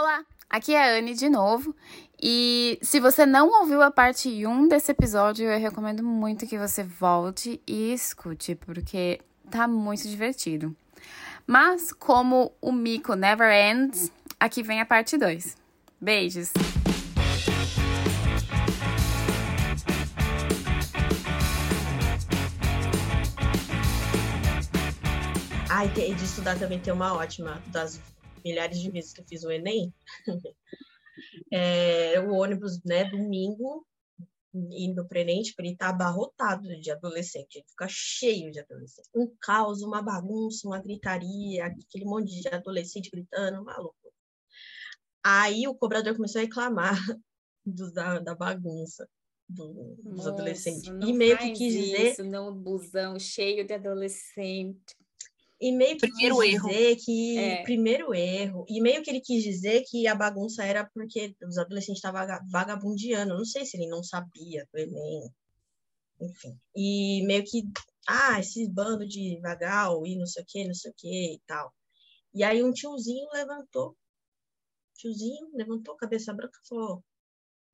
Olá, aqui é a Anne de novo. E se você não ouviu a parte 1 desse episódio, eu recomendo muito que você volte e escute, porque tá muito divertido. Mas como o mico never ends, aqui vem a parte 2. Beijos! Ai, de estudar também tem uma ótima das milhares de vezes que eu fiz o Enem, é, o ônibus, né, domingo, indo para o Enem, tipo, ele tá abarrotado de adolescente, ele fica cheio de adolescente. Um caos, uma bagunça, uma gritaria, aquele monte de adolescente gritando, maluco. Aí o cobrador começou a reclamar do, da, da bagunça. Do, dos Nossa, adolescentes. E meio que quis dizer. Isso, não, busão cheio de adolescente. E meio que primeiro quis erro. dizer que. É. Primeiro erro. E meio que ele quis dizer que a bagunça era porque os adolescentes estavam vagabundiando. Não sei se ele não sabia do Enem. Enfim. E meio que. Ah, esse bando de vagal e não sei o que, não sei o que e tal. E aí um tiozinho levantou. Tiozinho levantou a cabeça branca e falou: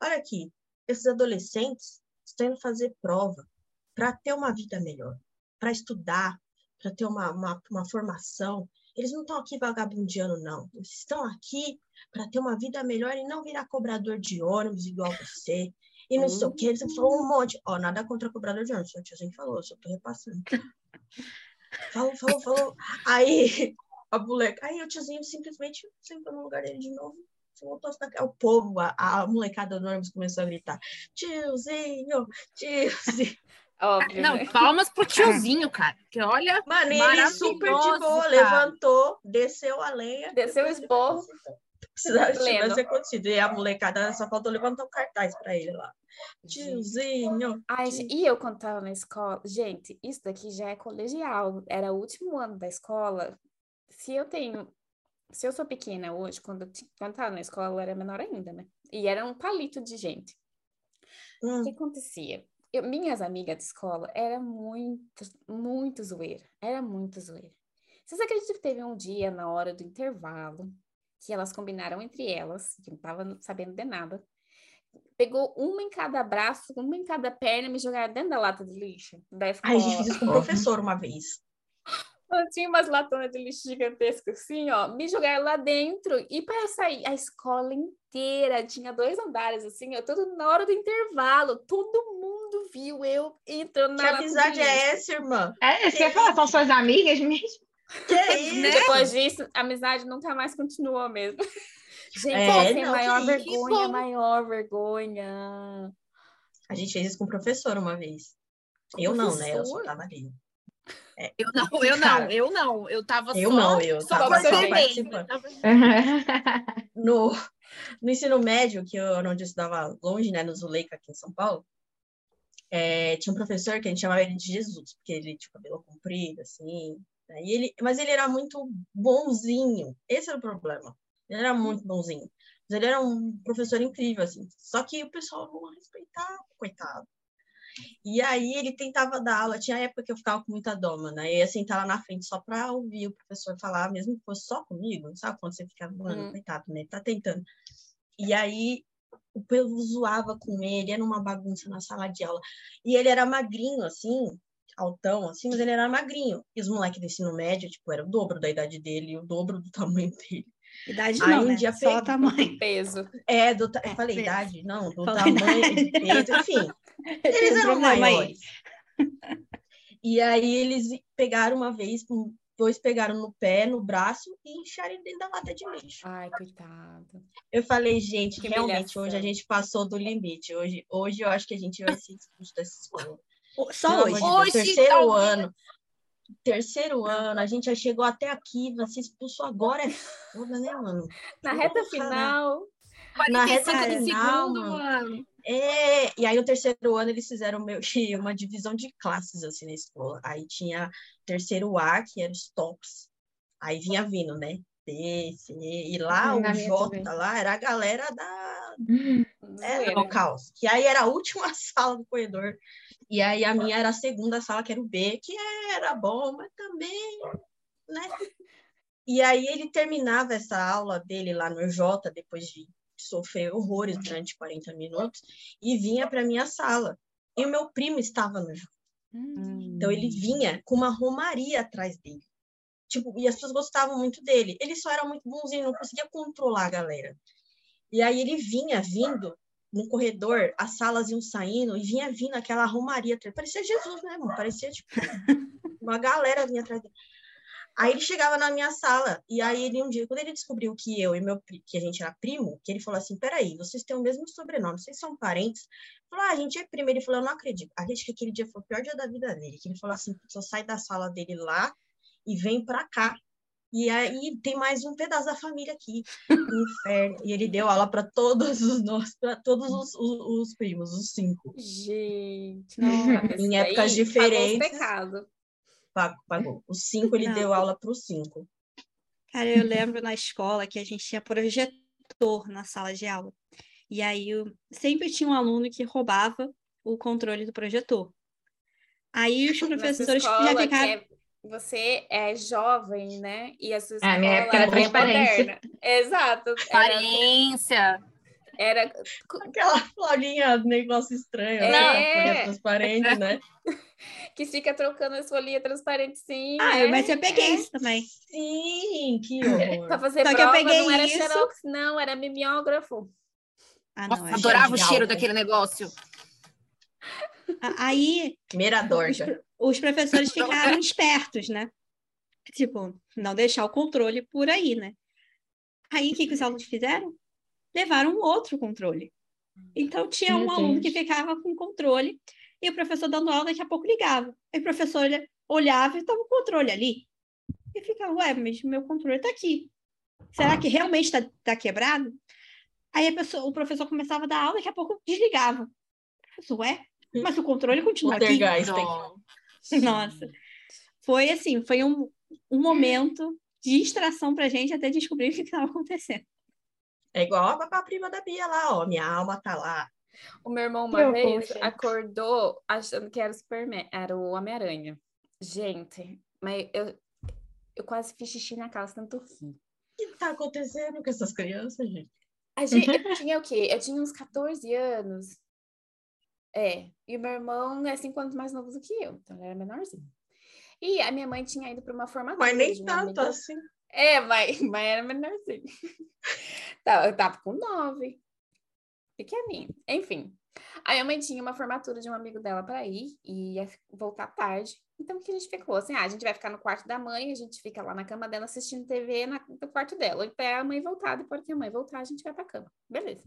Olha aqui, esses adolescentes estão indo fazer prova para ter uma vida melhor, para estudar, para ter uma, uma, uma formação. Eles não estão aqui vagabundiano, não. Eles estão aqui para ter uma vida melhor e não virar cobrador de ônibus igual você. E não hum. sei o que. Eles falou um monte. Ó, nada contra cobrador de ônibus. O tiozinho falou, eu só tô repassando. falou, falou, falou. Aí, a moleca. Aí o tiozinho simplesmente sentou no lugar dele de novo. Voltou a O povo, a, a molecada do ônibus começou a gritar: tiozinho, tiozinho. Óbvio, não, né? palmas pro tiozinho, cara. Que olha. Mano, ele super de boa, cara. levantou, desceu a lenha. Desceu o esporro. Precisava acontecido. E a molecada só faltou levantar um cartaz pra ele lá. Tiozinho. Ai, e eu quando tava na escola, gente, isso daqui já é colegial. Era o último ano da escola. Se eu tenho. Se eu sou pequena hoje, quando eu, quando tava na escola, eu era menor ainda, né? E era um palito de gente. Hum. O que acontecia? Eu, minhas amigas de escola era muito, muito zoeira. Era muito zoeira. Vocês acreditam que teve um dia na hora do intervalo que elas combinaram entre elas, que não tava sabendo de nada, pegou uma em cada braço, uma em cada perna e me jogaram dentro da lata de lixo da escola. Ai, a gente fez isso com o professor uma vez. Eu tinha umas latonas de lixo gigantescas assim, ó, me jogaram lá dentro e para sair a escola inteira, tinha dois andares assim, ó, tudo na hora do intervalo, todo mundo viu eu entrando na Que amizade é essa, irmã? É, você quer falar, são suas amigas mesmo? Que isso? Depois disso, a amizade nunca mais continuou mesmo. Gente, é, é não, maior vergonha, isso? maior vergonha. A gente fez isso com o professor uma vez. Com eu professor? não, né? Eu só tava ali. É. Eu não, eu não, eu não. Eu tava eu só. Não, eu só, tava só participando. no, no ensino médio, que eu onde eu estudava longe, né, no Zuleika, aqui em São Paulo, é, tinha um professor que a gente chamava ele de Jesus, porque ele tinha cabelo comprido, assim. Né, e ele, mas ele era muito bonzinho. Esse era o problema. Ele era muito bonzinho. Mas ele era um professor incrível, assim. Só que o pessoal não respeitava, coitado. E aí ele tentava dar aula, tinha época que eu ficava com muita doma, né? Eu ia sentar lá na frente só para ouvir o professor falar, mesmo que fosse só comigo, sabe? Quando você fica, mano, uhum. coitado, né? Tá tentando. E aí o povo zoava com ele, era uma bagunça na sala de aula. E ele era magrinho, assim, altão, assim, mas ele era magrinho. E os moleques do ensino médio, tipo, era o dobro da idade dele e o dobro do tamanho dele. Idade Aí, não, um né? dia Só o tamanho. Peso. É, do, eu falei idade, não, do Falei tamanho, idade. peso, enfim. Eles eram maiores. E aí eles pegaram uma vez, dois pegaram no pé, no braço e encheram dentro da lata de lixo. Ai, coitado. Eu falei, gente, que realmente hoje a gente passou do limite. Hoje, hoje eu acho que a gente vai ser expulso dessa escola. Só hoje. hoje terceiro ano terceiro ano, a gente já chegou até aqui, vai ser expulso agora, é foda, né, mano? Na reta final. Na reta final, mano. É, e aí o terceiro ano eles fizeram meio que uma divisão de classes assim na escola. Aí tinha terceiro A, que era os tops. Aí vinha vindo, né? B, C, e lá o J também. lá era a galera da hum, é, do caos. Que aí era a última sala do corredor. E aí a minha era a segunda sala, que era o B, que era bom, mas também, né? E aí ele terminava essa aula dele lá no J, depois de sofrer horrores durante 40 minutos, e vinha para minha sala. E o meu primo estava no J. Hum. Então ele vinha com uma romaria atrás dele. Tipo, e as pessoas gostavam muito dele. Ele só era muito bonzinho, não conseguia controlar a galera. E aí ele vinha vindo no corredor, as salas iam saindo e vinha vindo aquela romaria. Parecia Jesus mesmo, parecia tipo uma galera vinha atrás dele. Aí ele chegava na minha sala, e aí ele um dia, quando ele descobriu que eu e meu que a gente era primo, que ele falou assim: peraí, vocês têm o mesmo sobrenome, vocês são parentes? Falou, ah, a gente é primo. Ele falou, eu não acredito. A gente que aquele dia foi o pior dia da vida dele, que ele falou assim: só sai da sala dele lá e vem pra cá. E aí tem mais um pedaço da família aqui, no inferno. E ele deu aula para todos os nossos, para todos os, os, os, primos, os cinco. Gente, nossa, em épocas diferentes. Pagou, pagou. Os cinco, ele Não. deu aula para os cinco. Cara, eu lembro na escola que a gente tinha projetor na sala de aula. E aí eu, sempre tinha um aluno que roubava o controle do projetor. Aí os professores já ficaram. É, você é jovem, né? E a sua escola é, minha época era transparência. Exato. Transparência. Era... Aquela florinha negócio estranho, é. né? transparente, né? que fica trocando as folhinhas transparentes, sim. Ah, né? mas eu peguei é. isso também. Sim, que horror. pra fazer Só prova, que eu peguei não era isso. xerox, não, era mimeógrafo. Ah, não, Nossa, adorava o cheiro daquele negócio. Aí. Mirador. Os, os professores ficaram espertos, né? Tipo, não deixar o controle por aí, né? Aí o que, que os alunos fizeram? Levaram um outro controle. Então tinha um aluno que ficava com controle e o professor dando aula daqui a pouco ligava. Aí o professor olhava e estava o controle ali. E ficava, ué, mas meu controle está aqui. Será que realmente está tá quebrado? Aí pessoa, o professor começava a dar aula, daqui a pouco desligava. Professor, ué, mas o controle continua aqui. Nossa. Foi assim, foi um, um momento de distração para a gente até descobrir o que estava acontecendo. É igual a prima da Bia lá, ó. Minha alma tá lá. O meu irmão uma vez acordou achando que era o Superman, era o Homem-Aranha. Gente, mas eu, eu quase fiz xixi na calça, tanto rir. O que tá acontecendo com essas crianças, gente? A gente eu tinha o quê? Eu tinha uns 14 anos. É, e o meu irmão é cinco anos mais novo do que eu, então ele era menorzinho. E a minha mãe tinha ido para uma formatura. Mas nem tanto amiga. assim. É, mas, mas era menorzinho. Tá, eu tava com nove. Pequenininho. Enfim. A minha mãe tinha uma formatura de um amigo dela para ir e ia voltar tarde. Então, o que a gente ficou? Assim, ah, a gente vai ficar no quarto da mãe, a gente fica lá na cama dela assistindo TV na, no quarto dela. Até a mãe voltar, depois que a mãe voltar, a gente vai pra cama. Beleza.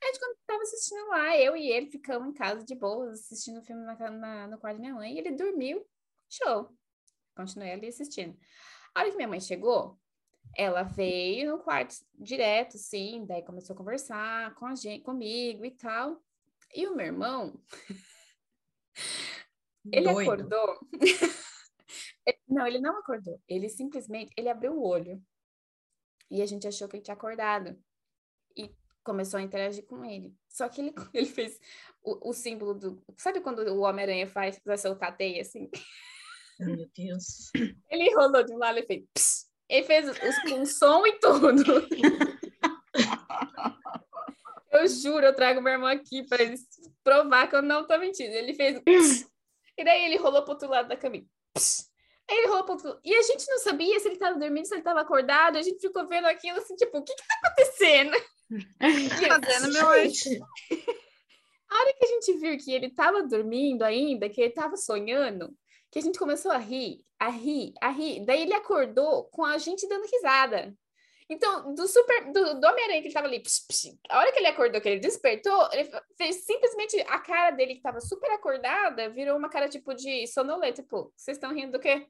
A gente, quando tava assistindo lá, eu e ele ficamos em casa de boas, assistindo o filme na, na, no quarto da minha mãe, e ele dormiu, show. Continuei ali assistindo. A hora que minha mãe chegou, ela veio no quarto direto, sim, daí começou a conversar com a gente, comigo e tal. E o meu irmão, ele Doido. acordou. não, ele não acordou. Ele simplesmente, ele abriu o olho. E a gente achou que ele tinha acordado começou a interagir com ele. Só que ele, ele fez o, o símbolo do. Sabe quando o Homem-Aranha faz para soltar a teia assim? Meu Deus. Ele enrolou de um lado e fez. Pss. Ele fez os, com som e tudo. eu juro, eu trago meu irmão aqui para ele provar que eu não tô mentindo. Ele fez. Pss. E daí ele rolou pro outro lado da caminha. Aí ele rolou pro outro. E a gente não sabia se ele tava dormindo, se ele tava acordado. A gente ficou vendo aquilo assim, tipo, o que que tá acontecendo? Fazendo meu anjo. A hora que a gente viu que ele estava dormindo ainda, que ele estava sonhando, que a gente começou a rir, a rir, a rir. Daí ele acordou com a gente dando risada. Então, do super do, do Homem-Aranha que ele tava ali, psh, psh, a hora que ele acordou, que ele despertou, ele fez simplesmente a cara dele que tava super acordada, virou uma cara tipo de sonolento, tipo, vocês estão rindo do quê?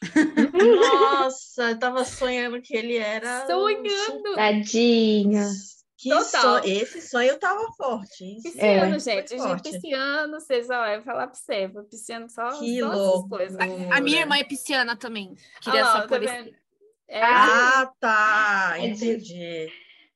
Nossa, eu tava sonhando que ele era. Sonhando! Tadinha. Que Total. So... Esse sonho tava forte. Pisciano, é. gente. Forte. Pisciano, vocês, ó, eu vou falar pra você. Pisciano só, que louco. coisas. A, a, minha irmã é pisciana também. Queria ah, só por tá é... Ah, tá. Entendi.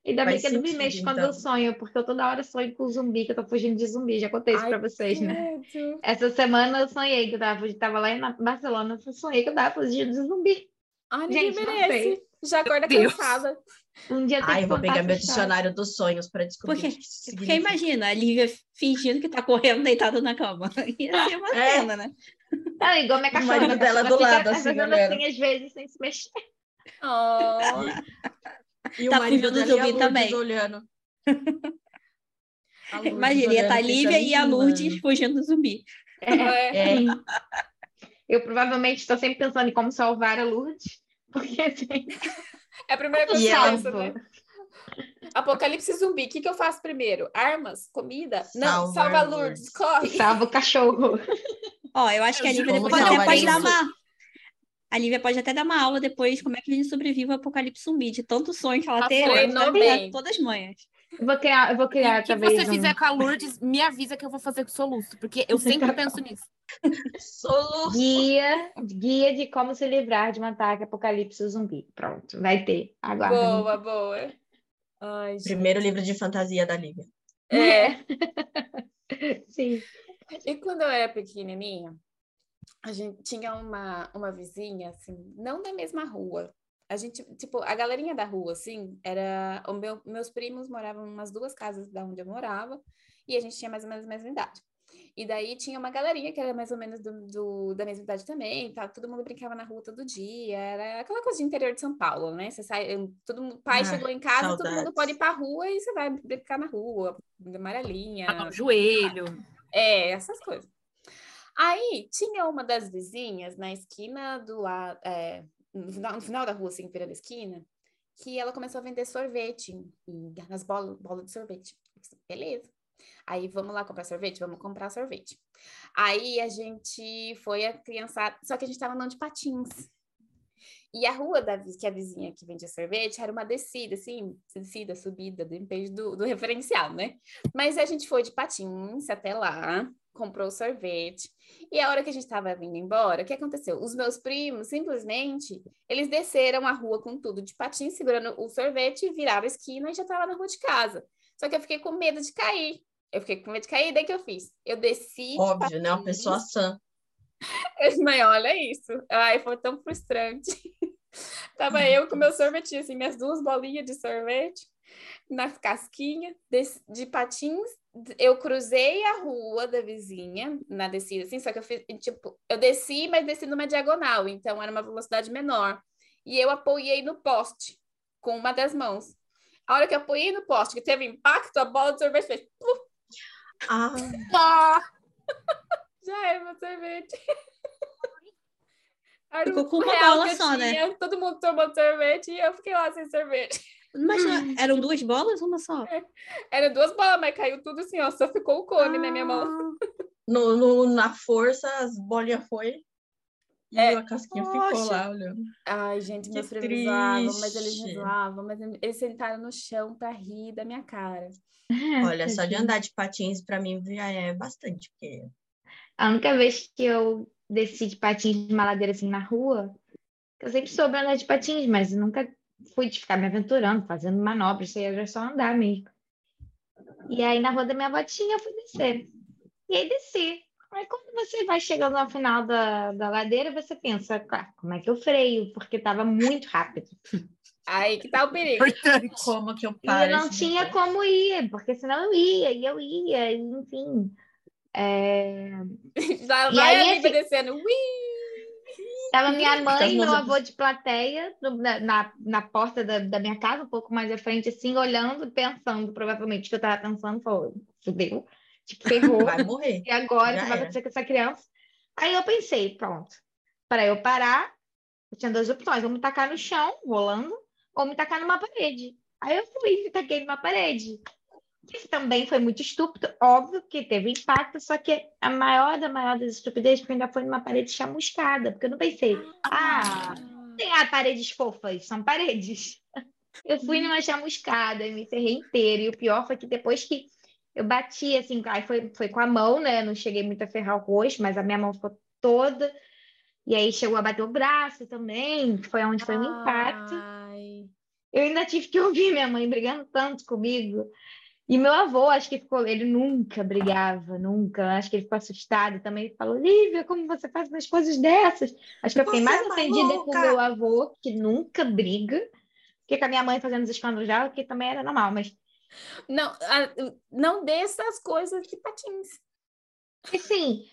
Ainda bem que eu não me mexo quando então. eu sonho, porque eu toda hora sonho com zumbi, que eu tô fugindo de zumbi. Já contei isso Ai, pra vocês, né? Essa semana eu sonhei que eu tava, tava lá em Barcelona, eu sonhei que eu tava fugindo de zumbi. Ah, ninguém Gente, merece. Já acorda Deus. cansada. Um dia Ai, eu vou pegar meu dicionário dos sonhos para descobrir porque, o que Porque imagina, a Lívia fingindo que tá correndo deitada na cama. Ia ser uma é. cena, né? Não, igual minha cachorra. O marido dela do lado, assim, fazendo assim, às vezes, sem se mexer. Oh. E tá o marido do zumbi também. olhando. Imagina, ia estar tá a Lívia e a Lourdes fugindo do zumbi. É. é. Eu provavelmente estou sempre pensando em como salvar a Lourdes, porque assim... É a primeira coisa que eu né? Apocalipse zumbi, o que, que eu faço primeiro? Armas? Comida? Não, salva a Lourdes, corre! Salva o cachorro. Ó, eu acho que a Lívia depois até pode dar uma... A Lívia pode até dar uma aula depois como é que a gente sobrevive ao apocalipse zumbi, de tanto sonho que ela ah, teve, ela todas as manhas. Eu vou criar, eu vou criar e talvez. Se você um... fizer com a Lourdes, me avisa que eu vou fazer com soluço, porque eu sempre penso nisso. soluço. Guia, guia de como se livrar de um ataque apocalipse zumbi. Pronto, vai ter. Aguarda. Boa, boa. Ai, Primeiro livro de fantasia da Lívia. É. Sim. E quando eu era pequenininha, a gente tinha uma, uma vizinha, assim, não da mesma rua, a gente, tipo, a galerinha da rua, assim, era. O meu, meus primos moravam umas duas casas da onde eu morava, e a gente tinha mais ou menos a mesma idade. E daí tinha uma galerinha que era mais ou menos do, do, da mesma idade também, tá? Todo mundo brincava na rua todo dia, era aquela coisa de interior de São Paulo, né? Você sai, todo mundo, pai ah, chegou em casa, saudades. todo mundo pode ir pra rua e você vai brincar na rua, amarelinha. Ah, joelho. É, essas coisas. Aí tinha uma das vizinhas na esquina do lado, é, no final, no final da rua, assim, virando esquina, que ela começou a vender sorvete nas bolas, bolas de sorvete. Beleza. Aí vamos lá comprar sorvete? Vamos comprar sorvete. Aí a gente foi a criançada, só que a gente estava andando de patins. E a rua da que a vizinha que vendia sorvete era uma descida, assim, descida, subida, depende do, do referencial, né? Mas a gente foi de patins até lá, comprou o sorvete. E a hora que a gente estava vindo embora, o que aconteceu? Os meus primos, simplesmente, eles desceram a rua com tudo de patins, segurando o sorvete, viraram a esquina e já estava na rua de casa. Só que eu fiquei com medo de cair. Eu fiquei com medo de cair, daí que eu fiz? Eu desci. Óbvio, né? Uma pessoa sã. Mãe, olha isso. Ai, foi tão frustrante. Tava eu com meu sorvetinho, assim, minhas duas bolinhas de sorvete na casquinha de, de patins eu cruzei a rua da vizinha na descida, assim, só que eu fiz, tipo, eu desci, mas desci numa diagonal, então era uma velocidade menor. E eu apoiei no poste com uma das mãos. A hora que eu apoiei no poste, que teve impacto, a bola de sorvete fez. Ah. ah. Já era meu sorvete. Ficou com uma bola só, né? tinha, né? Todo mundo tomou sorvete e eu fiquei lá sem sorvete. Mas eram duas bolas ou uma só? Eram duas bolas, mas caiu tudo assim, ó. Só ficou o cone ah. na minha mão. Ah. No, no, na força, as bolinhas foi. E é. a casquinha Poxa. ficou lá olhando. Ai, gente, meus primos zoavam, mas eles me zoavam, mas eles sentaram no chão pra rir da minha cara. Olha, só de andar de patins pra mim já é bastante, porque. A única vez que eu desci de patins de uma ladeira assim na rua, eu sempre soube andar de patins, mas nunca fui de ficar me aventurando, fazendo manobras, isso aí era só andar mesmo. E aí na rua da minha avó tinha, eu fui descer. E aí desci. Aí quando você vai chegando no final da, da ladeira, você pensa, ah, como é que eu freio? Porque estava muito rápido. Aí que tá o perigo. Como que eu paro? E eu não tinha momento? como ir, porque senão eu ia, e eu ia, e, enfim. É... Já vai aí, assim, descendo. Ui! Tava minha mãe e meu avô de plateia na, na, na porta da, da, minha casa, um pouco mais à frente, assim, olhando, pensando, provavelmente, o que eu tava pensando, foi, fudeu, tipo, ferrou. Vai morrer. E agora, o que vai acontecer com essa criança? Aí eu pensei, pronto, para eu parar, eu tinha duas opções, ou me tacar no chão, rolando, ou me tacar numa parede. Aí eu fui e me taquei numa parede. Isso também foi muito estúpido, óbvio que teve impacto, só que a maior da maior das estupidez foi ainda foi numa parede chamuscada, porque eu não pensei, ah, tem ah, paredes fofas, são paredes. Eu fui numa chamuscada e me ferrei inteiro, e o pior foi que depois que eu bati, assim, aí foi, foi com a mão, né, não cheguei muito a ferrar o rosto, mas a minha mão ficou toda, e aí chegou a bater o braço também, que foi onde foi o impacto. Eu ainda tive que ouvir minha mãe brigando tanto comigo, E meu avô, acho que ficou, ele nunca brigava, nunca. Acho que ele ficou assustado também. Ele falou, Lívia, como você faz umas coisas dessas? Acho que eu fiquei mais é ofendida com o meu avô, que nunca briga, que com a minha mãe fazendo os escândalos dela, que também era normal, mas. Não, não dê essas coisas de patins. E sim,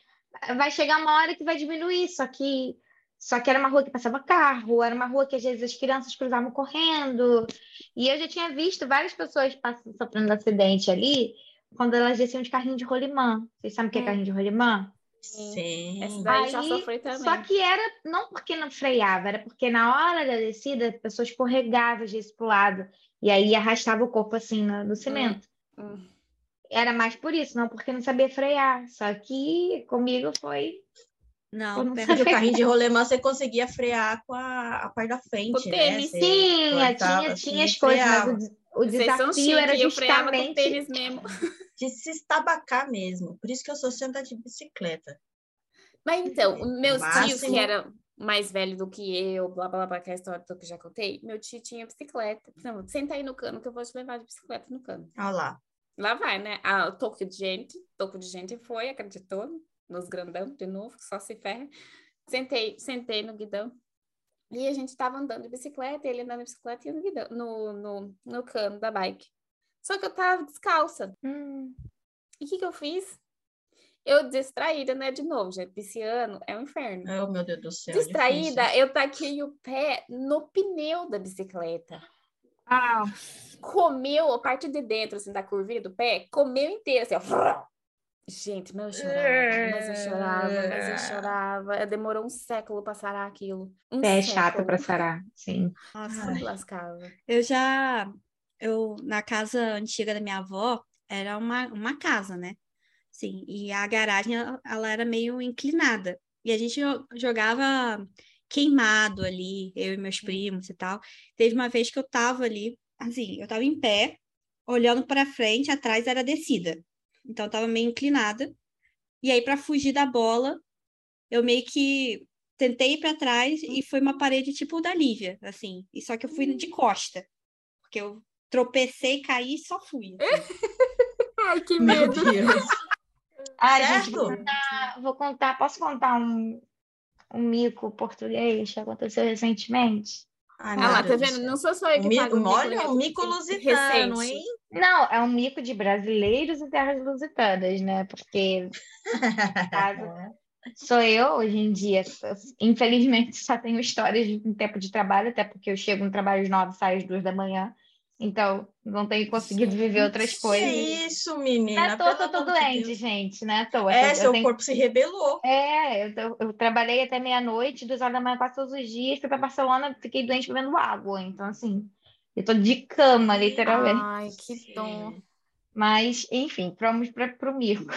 vai chegar uma hora que vai diminuir, só que só que era uma rua que passava carro, era uma rua que às vezes as crianças cruzavam correndo. E eu já tinha visto várias pessoas passando, sofrendo acidente ali quando elas desciam de carrinho de rolimã. Vocês sabem o que é hum. carrinho de rolimã? Sim. Essa daí Aí, já sofri também. Só que era não porque não freava, era porque na hora da descida a pessoa escorregava de para o lado. E aí arrastava o corpo assim no, no cimento. Hum. Hum. Era mais por isso, não porque não sabia frear. Só que comigo foi não, não o carrinho de rolemã você conseguia frear com a, a parte da frente, né? Você tinha, tinha, assim, tinha as coisas, mas o, o desafio era justamente... tênis mesmo. De se estabacar mesmo. Por isso que eu sou senta de bicicleta. Mas então, meus Máximo... tios, que eram mais velhos do que eu, blá, blá, blá, que é a história que eu já contei, meu tio tinha bicicleta. Não, senta aí no cano que eu vou te levar de bicicleta no cano. Olha lá. Lá vai, né? Ah, toque de gente, toque de gente foi, acreditou, nos grandão de novo, só se ferra. Sentei, sentei no guidão e a gente estava andando de bicicleta, ele andando de bicicleta e no, guidão, no, no, no cano da bike. Só que eu tava descalça. Hum. E o que, que eu fiz? Eu distraída, né? De novo, gente, pisciano é um inferno. Oh, meu Deus do céu. Distraída, difícil. eu taquei o pé no pneu da bicicleta. Ah, comeu a parte de dentro, assim, da curvinha do pé, comeu inteiro, assim, ó. Gente, mas eu chorava, mas eu chorava, mas eu chorava. Demorou um século para sarar aquilo. Um é chato para sarar, sim. Nossa, me lascava. Eu já, eu na casa antiga da minha avó era uma, uma casa, né? Sim, e a garagem ela era meio inclinada e a gente jogava queimado ali, eu e meus primos e tal. Teve uma vez que eu tava ali, assim, eu tava em pé, olhando para frente, atrás era descida. Então estava meio inclinada. E aí para fugir da bola, eu meio que tentei ir para trás e foi uma parede tipo da Lívia, assim. E só que eu fui de costa. Porque eu tropecei, caí e só fui. Assim. Ai, que medo. Ai, gente, vou contar, vou contar, posso contar um, um mico português que aconteceu recentemente? Ai, ah lá, tá vendo? Não sou só eu que pago mico. Olha, um mico lusitano, hein? Não, é um mico de brasileiros em terras lusitanas, né? Porque sou eu hoje em dia. Infelizmente, só tenho histórias de um tempo de trabalho, até porque eu chego no trabalho às nove, saio às duas da manhã. Então, não tenho conseguido viver outras coisas. Que isso, menina. Não é tô, tô doente, Deus. gente, né? É, eu, seu eu tenho... corpo se rebelou. É, eu, eu trabalhei até meia-noite, duas horas da manhã, quase todos os dias, fui para Barcelona, fiquei doente bebendo água. Então, assim, eu tô de cama, literalmente. Ai, que dó. Mas, enfim, vamos para o mico.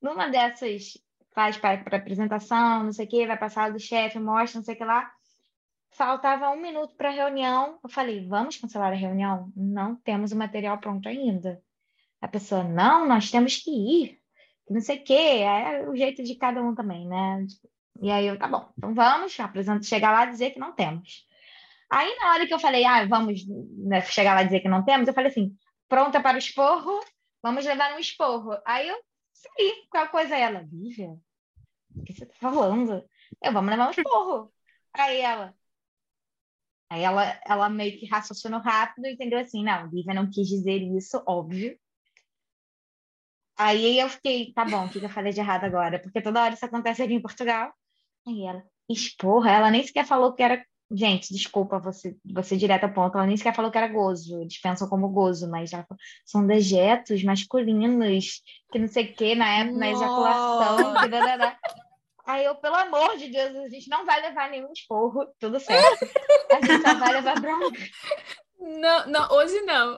Numa dessas, faz para apresentação, não sei o quê, vai passar do chefe, mostra, não sei o que lá Faltava um minuto para a reunião. Eu falei, vamos cancelar a reunião? Não temos o material pronto ainda. A pessoa, não, nós temos que ir. Não sei o quê. É o jeito de cada um também, né? E aí eu, tá bom, então vamos, apresento, chegar lá e dizer que não temos. Aí na hora que eu falei, ah, vamos né, chegar lá e dizer que não temos, eu falei assim, pronta para o esporro, vamos levar um esporro. Aí eu saí, qual coisa é ela? Lívia, o que você tá falando? Eu, vamos levar um esporro. Aí ela, Aí ela, ela meio que raciocinou rápido e entendeu assim, não, Lívia não quis dizer isso, óbvio. Aí eu fiquei, tá bom, o que, eu falei de errado agora? Porque toda hora isso acontece aqui em Portugal. Aí ela, esporra, ela nem sequer falou que era. Gente, desculpa você, você direto ao ponto, ela nem sequer falou que era gozo, eles pensam como gozo, mas já são dejetos masculinos, que não sei o que, na época, na ejaculação, que, Aí eu, pelo amor de Deus, a gente não vai levar nenhum esporro, tudo certo. A gente só vai levar bronca. Não, não, hoje não.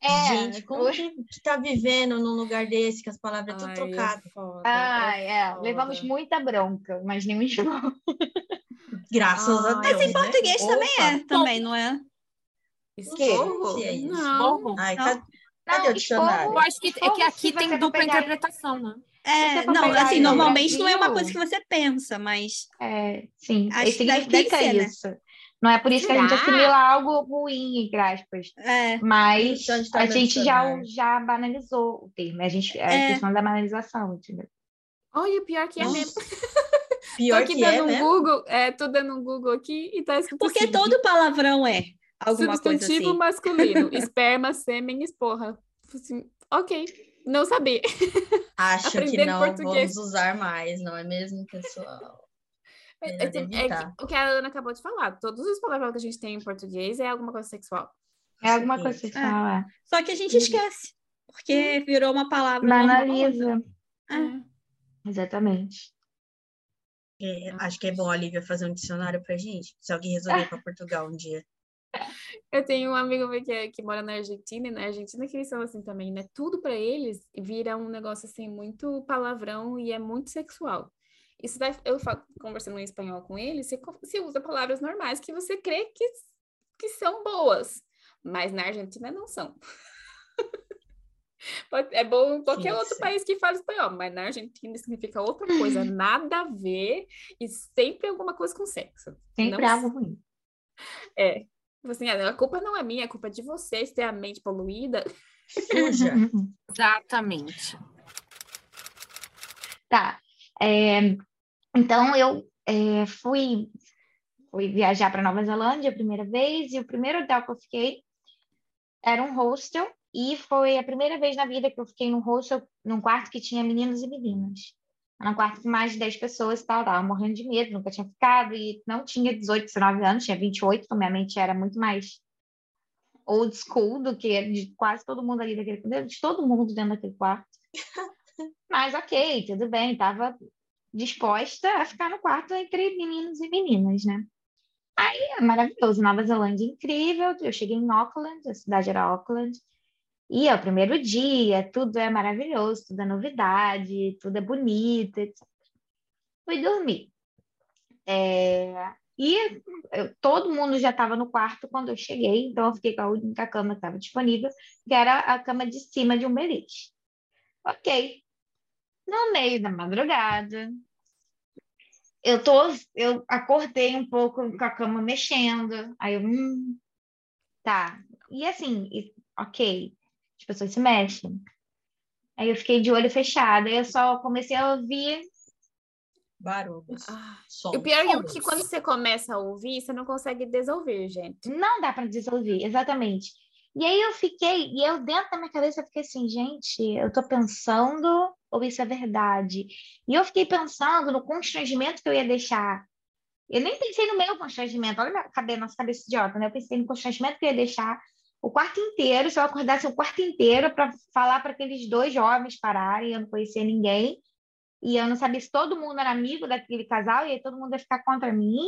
É, gente, como hoje... que tá vivendo num lugar desse, que as palavras estão trocadas? Ah, é, é levamos muita bronca, mas nenhum esporro. Graças Ai, a Deus. Mas em né? português né? também é, também, não é? Esporro? É não. Ai, não. Cadê o dicionário? Eu acho que, é que aqui tem dupla pegar... interpretação, né? É, não, assim, normalmente não é uma coisa que você pensa, mas. É, sim, acho que significa ser, né? isso. Né? Não é por isso que a gente assimila algo ruim, entre aspas. É. Mas a gente já, já banalizou o termo. A gente, é, é. a questão da banalização, entendeu? Olha, pior que é mesmo. Pior tô aqui que dando é, um né? Google, é, tô dando um Google aqui e tá escrito Porque assim, todo palavrão é alguma Substantivo coisa assim. masculino, esperma, sêmen, esporra. Assim, ok, não sabia. Acho que não português. vamos usar mais, não é mesmo, pessoal? É, é, é, o que a Ana acabou de falar. Todos os palavrões que a gente tem em português é alguma coisa sexual. É alguma coisa sexual, é. é. Só que a gente esquece, porque virou uma palavra. Banaliza. É. Exatamente. É, acho que é bom a Lívia fazer um dicionário pra gente, se alguém resolver para Portugal um dia. Eu tenho um amigo meu que, é, que mora na Argentina, e na Argentina que eles são assim também, né? Tudo para eles vira um negócio assim muito palavrão e é muito sexual. Isso daí, eu falo, conversando em espanhol com ele, você, você usa palavras normais que você crê que, que são boas, mas na Argentina não são. É bom em qualquer sim, outro sim. país que fala espanhol, mas na Argentina significa outra coisa, nada a ver e sempre alguma coisa com sexo. Sempre não... algo ruim. É. Tipo assim, a culpa não é minha, a culpa é de vocês ter a mente poluída. Suja. Exatamente. Tá. É, então, eu é, fui, fui viajar para Nova Zelândia a primeira vez, e o primeiro hotel que eu fiquei era um hostel, e foi a primeira vez na vida que eu fiquei num hostel, num quarto que tinha meninos e meninas. Era um quarto com mais de 10 pessoas e tal, tava morrendo de medo, nunca tinha ficado, e não tinha 18, 19 anos, tinha 28, então minha mente era muito mais old school do que de quase todo mundo ali daquele de todo mundo dentro daquele quarto. Mas ok, tudo bem, tava disposta a ficar no quarto entre meninos e meninas, né? Aí maravilhoso, Nova Zelândia incrível. Eu cheguei em Auckland, a cidade era Auckland, e é o primeiro dia, tudo é maravilhoso, tudo é novidade, tudo é bonito, etc. Fui dormir. É... E eu, todo mundo já estava no quarto quando eu cheguei, então eu fiquei com a única cama que estava disponível, que era a cama de cima de um beliche. Ok. No meio da madrugada, eu tô, eu acordei um pouco com a cama mexendo, aí eu, hum, tá. E assim, ok, as pessoas se mexem. Aí eu fiquei de olho fechado, aí eu só comecei a ouvir barulhos. Ah, o pior é que quando você começa a ouvir, você não consegue desouvir, gente. Não dá para desouvir, exatamente. E aí eu fiquei, e eu dentro da minha cabeça eu fiquei assim, gente, eu tô pensando ou isso é verdade? E eu fiquei pensando no constrangimento que eu ia deixar. Eu nem pensei no meu constrangimento, olha minha cabeça, nossa cabeça idiota, né? Eu pensei no constrangimento que eu ia deixar o quarto inteiro, se eu acordasse o quarto inteiro para falar para aqueles dois jovens pararem, eu não conhecia ninguém, e eu não sabia se todo mundo era amigo daquele casal, e aí todo mundo ia ficar contra mim.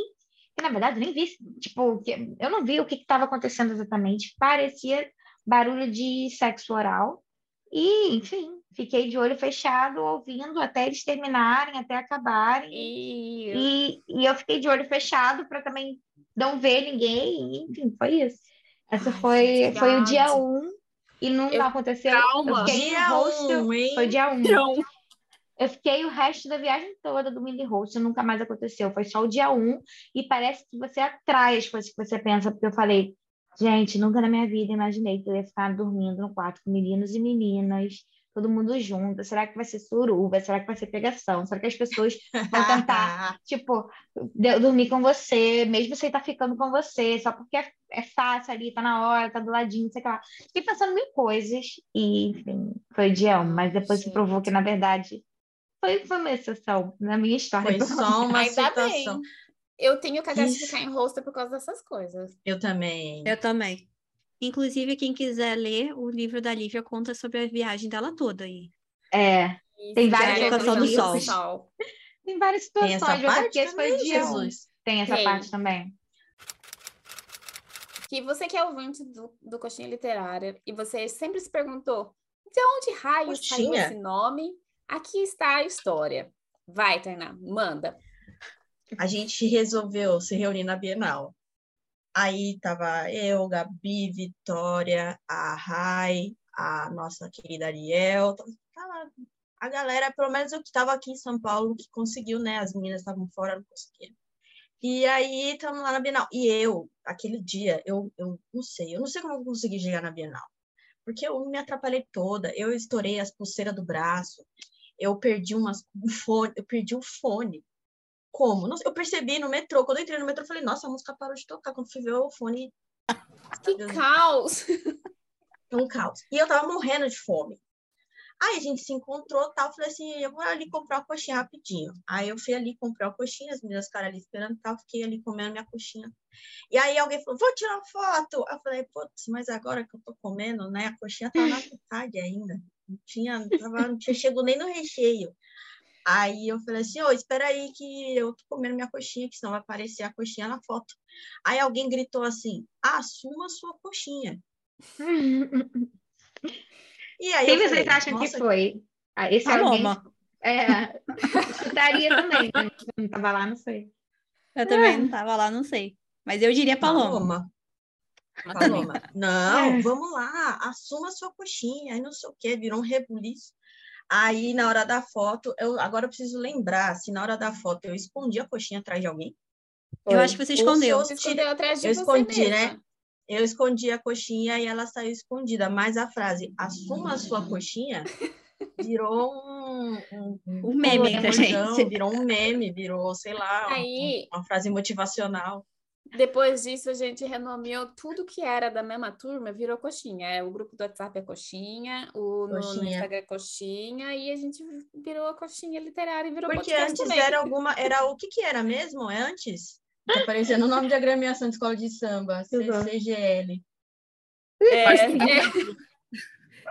E, na verdade, eu nem vi, tipo, eu não vi o que estava acontecendo exatamente. Parecia barulho de sexo oral. E, enfim, fiquei de olho fechado, ouvindo até eles terminarem, até acabarem. E, e, e eu fiquei de olho fechado para também não ver ninguém. Enfim, foi isso. Essa Ai, foi, foi o dia 1 um, e não eu, aconteceu. Calma, dia 1, um, hein? Foi dia 1. Um. Eu fiquei o resto da viagem toda do mini host, nunca mais aconteceu. Foi só o dia 1 um, e parece que você atrai as coisas que você pensa, porque eu falei, gente, nunca na minha vida imaginei que eu ia ficar dormindo no quarto com meninos e meninas, todo mundo junto. Será que vai ser suruba? Será que vai ser pegação? Será que as pessoas vão tentar, tipo, dormir com você, mesmo sem estar tá ficando com você, só porque é, é fácil ali, tá na hora, tá do ladinho, sei lá. Fiquei pensando mil coisas e, enfim, foi o dia um, mas depois se provou que, na verdade, foi, foi uma exceção na minha história. Foi só uma situação. Bem. Eu tenho que de ficar em rosto por causa dessas coisas. Eu também. Eu também. Inclusive, quem quiser ler, o livro da Lívia conta sobre a viagem dela toda aí. É. Tem várias situações do sol. sol. Tem várias situações. Tem essa parte também, Jesus. Tem essa Tem. parte também. Que você que é ouvinte do, do Coxinha Literária e você sempre se perguntou de onde raios saiu esse nome Aqui está a história. Vai, Tainá, manda. A gente resolveu se reunir na Bienal. Aí tava eu, Gabi, Vitória, a Rai, a nossa querida Ariel, tava a galera, pelo menos eu que estava aqui em São Paulo, que conseguiu, né? As meninas estavam fora, não conseguiram. E aí estamos lá na Bienal. E eu, aquele dia, eu, eu não sei, eu não sei como eu consegui chegar na Bienal. Porque eu me atrapalhei toda, eu estourei as pulseiras do braço, eu perdi umas, um fone, eu perdi o um fone. Como? eu percebi no metrô, quando eu entrei no metrô, eu falei, nossa, a música parou de tocar. Quando fui ver o fone. Que caos! Um caos. E eu tava morrendo de fome. Aí a gente se encontrou tal, falei assim, eu vou ali comprar uma coxinha rapidinho. Aí eu fui ali comprar uma coxinha, as meninas ficaram ali esperando tal, fiquei ali comendo minha coxinha. E aí alguém falou, vou tirar uma foto. Eu falei, putz, mas agora que eu tô comendo, né, a coxinha tá na metade ainda. Não tinha, tava, não tinha chegado nem no recheio. Aí eu falei assim, ô, oh, espera aí que eu tô comendo minha coxinha, que senão vai aparecer a coxinha na foto. Aí alguém gritou assim, assuma sua coxinha. E aí Quem vocês acham que foi? Ah, esse Paloma. alguém... É, chutaria também, né? Eu não tava lá, não sei. Eu também não tava lá, não sei. Mas eu diria Paloma. Paloma. Paloma. Não, é. vamos lá, assuma sua coxinha, aí não sei o quê, virou um rebuliço. Aí, na hora da foto, eu agora eu preciso lembrar se na hora da foto eu escondi a coxinha atrás de alguém. Eu acho que você escondeu. Você escondeu atrás de eu escondi, né? eu escondi a coxinha e ela saiu escondida. Mas a frase assuma a sua coxinha virou um, um, um meme um gente. Virou um meme, virou, sei lá, Aí, uma frase motivacional. Depois disso, a gente renomeou tudo que era da mesma turma, virou coxinha. É, o grupo do WhatsApp é coxinha, o coxinha. No, Instagram é coxinha, e a gente virou a coxinha literária e virou Porque antes também. era alguma. Era o que, que era mesmo? É antes? Tá aparecendo o nome de agremiação de escola de samba, CCGL. É, é.